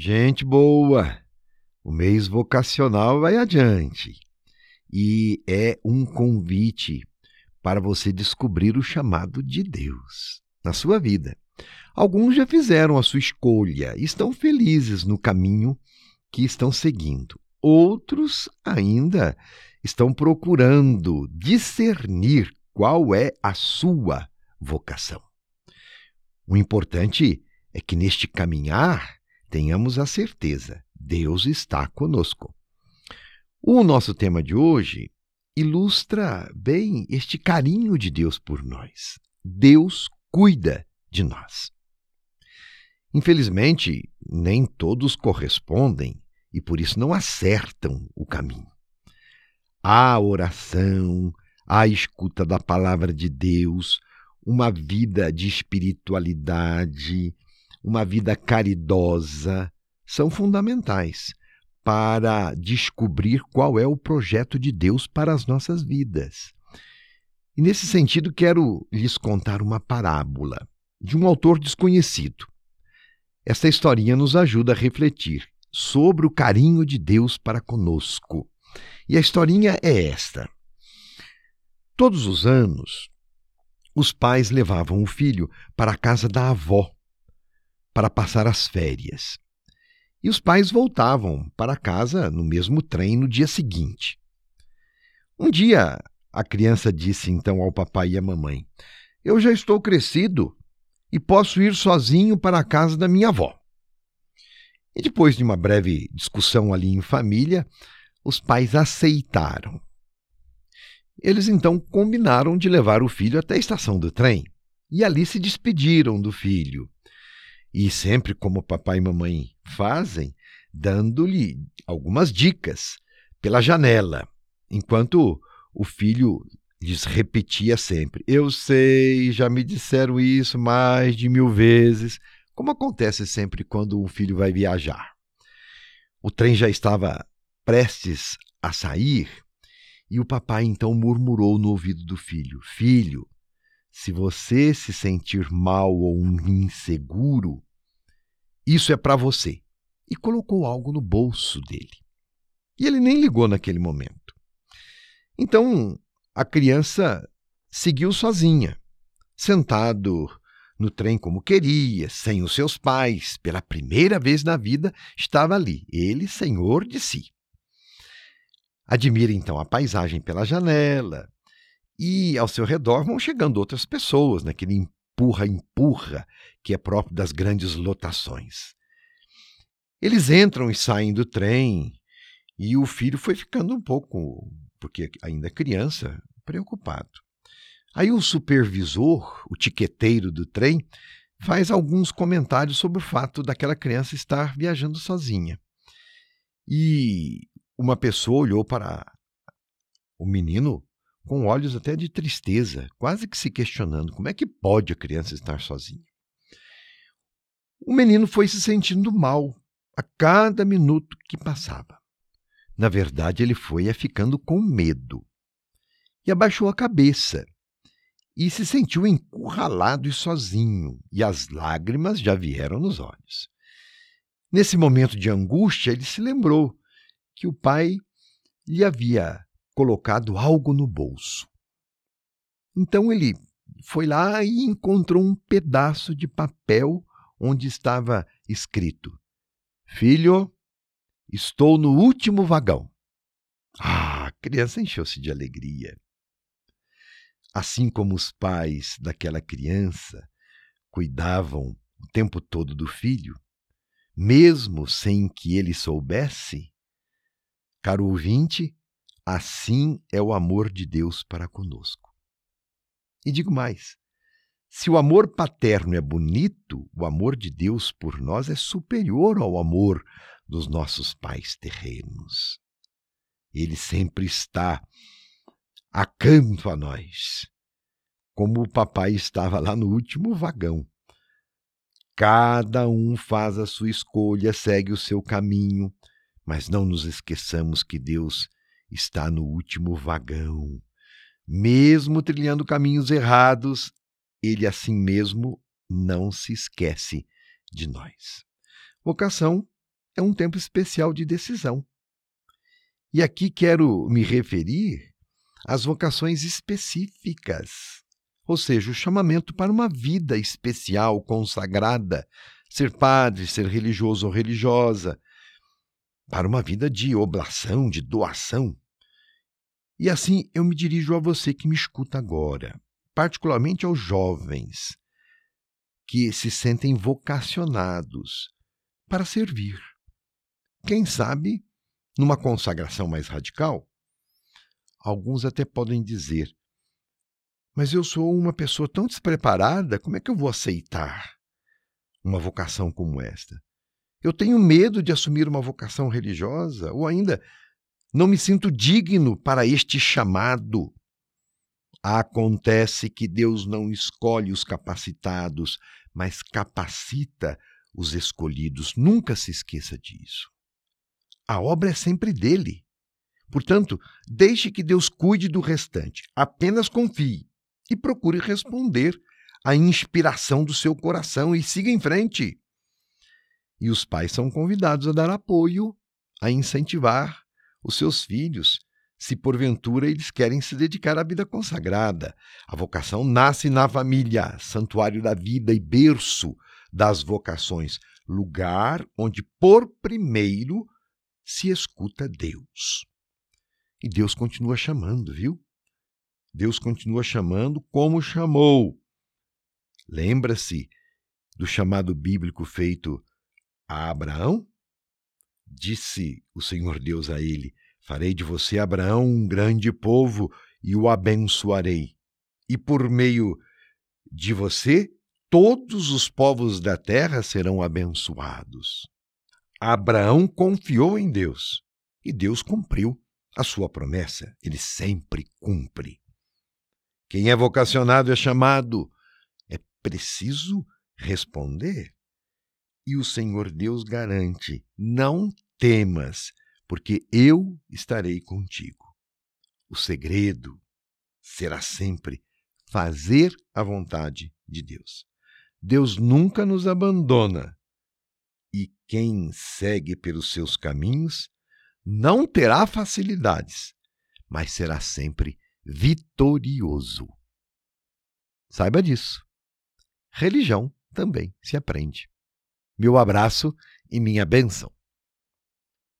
Gente boa, o mês vocacional vai adiante e é um convite para você descobrir o chamado de Deus na sua vida. Alguns já fizeram a sua escolha e estão felizes no caminho que estão seguindo. Outros ainda estão procurando discernir qual é a sua vocação. O importante é que neste caminhar tenhamos a certeza: Deus está conosco. O nosso tema de hoje ilustra bem este carinho de Deus por nós. Deus cuida de nós. Infelizmente, nem todos correspondem e por isso não acertam o caminho. Há oração, a escuta da palavra de Deus, uma vida de espiritualidade, uma vida caridosa, são fundamentais para descobrir qual é o projeto de Deus para as nossas vidas. E nesse sentido, quero lhes contar uma parábola de um autor desconhecido. Esta historinha nos ajuda a refletir sobre o carinho de Deus para conosco. E a historinha é esta. Todos os anos, os pais levavam o filho para a casa da avó para passar as férias. E os pais voltavam para casa no mesmo trem no dia seguinte. Um dia, a criança disse então ao papai e à mamãe: Eu já estou crescido e posso ir sozinho para a casa da minha avó. E depois de uma breve discussão ali em família, os pais aceitaram. Eles então combinaram de levar o filho até a estação do trem e ali se despediram do filho. E sempre como papai e mamãe fazem, dando-lhe algumas dicas pela janela, enquanto o filho lhes repetia sempre: Eu sei, já me disseram isso mais de mil vezes, como acontece sempre quando um filho vai viajar. O trem já estava prestes a sair e o papai então murmurou no ouvido do filho: Filho, se você se sentir mal ou inseguro, isso é para você. E colocou algo no bolso dele. E ele nem ligou naquele momento. Então a criança seguiu sozinha, sentado no trem como queria, sem os seus pais, pela primeira vez na vida, estava ali, ele senhor de si. Admira então a paisagem pela janela e ao seu redor vão chegando outras pessoas, naquele empurra-empurra que é próprio das grandes lotações. Eles entram e saem do trem e o filho foi ficando um pouco, porque ainda criança, preocupado. Aí o supervisor, o tiqueteiro do trem, faz alguns comentários sobre o fato daquela criança estar viajando sozinha. E uma pessoa olhou para o menino com olhos até de tristeza, quase que se questionando como é que pode a criança estar sozinha. O menino foi se sentindo mal a cada minuto que passava. Na verdade, ele foi ficando com medo e abaixou a cabeça e se sentiu encurralado e sozinho, e as lágrimas já vieram nos olhos. Nesse momento de angústia, ele se lembrou que o pai lhe havia colocado algo no bolso. Então ele foi lá e encontrou um pedaço de papel onde estava escrito: Filho, estou no último vagão. Ah, a criança encheu-se de alegria. Assim como os pais daquela criança cuidavam o tempo todo do filho, mesmo sem que ele soubesse, Caro ouvinte, assim é o amor de Deus para conosco. E digo mais: se o amor paterno é bonito, o amor de Deus por nós é superior ao amor dos nossos pais terrenos. Ele sempre está acanto a nós, como o papai estava lá no último vagão. Cada um faz a sua escolha, segue o seu caminho, mas não nos esqueçamos que Deus está no último vagão. Mesmo trilhando caminhos errados, ele assim mesmo não se esquece de nós. Vocação é um tempo especial de decisão. E aqui quero me referir às vocações específicas, ou seja, o chamamento para uma vida especial, consagrada, ser padre, ser religioso ou religiosa, para uma vida de oblação, de doação. E assim eu me dirijo a você que me escuta agora, particularmente aos jovens que se sentem vocacionados para servir. Quem sabe, numa consagração mais radical, alguns até podem dizer: Mas eu sou uma pessoa tão despreparada, como é que eu vou aceitar uma vocação como esta? Eu tenho medo de assumir uma vocação religiosa, ou ainda não me sinto digno para este chamado. Acontece que Deus não escolhe os capacitados, mas capacita os escolhidos. Nunca se esqueça disso. A obra é sempre dele. Portanto, deixe que Deus cuide do restante. Apenas confie e procure responder à inspiração do seu coração e siga em frente. E os pais são convidados a dar apoio, a incentivar os seus filhos, se porventura eles querem se dedicar à vida consagrada. A vocação nasce na família, santuário da vida e berço das vocações, lugar onde por primeiro se escuta Deus. E Deus continua chamando, viu? Deus continua chamando como chamou. Lembra-se do chamado bíblico feito a Abraão? Disse o Senhor Deus a ele: Farei de você, Abraão, um grande povo e o abençoarei. E por meio de você, todos os povos da terra serão abençoados. Abraão confiou em Deus e Deus cumpriu a sua promessa. Ele sempre cumpre. Quem é vocacionado é chamado. É preciso responder. E o Senhor Deus garante: não temas, porque eu estarei contigo. O segredo será sempre fazer a vontade de Deus. Deus nunca nos abandona. E quem segue pelos seus caminhos não terá facilidades, mas será sempre vitorioso. Saiba disso. Religião também se aprende. Meu abraço e minha bênção.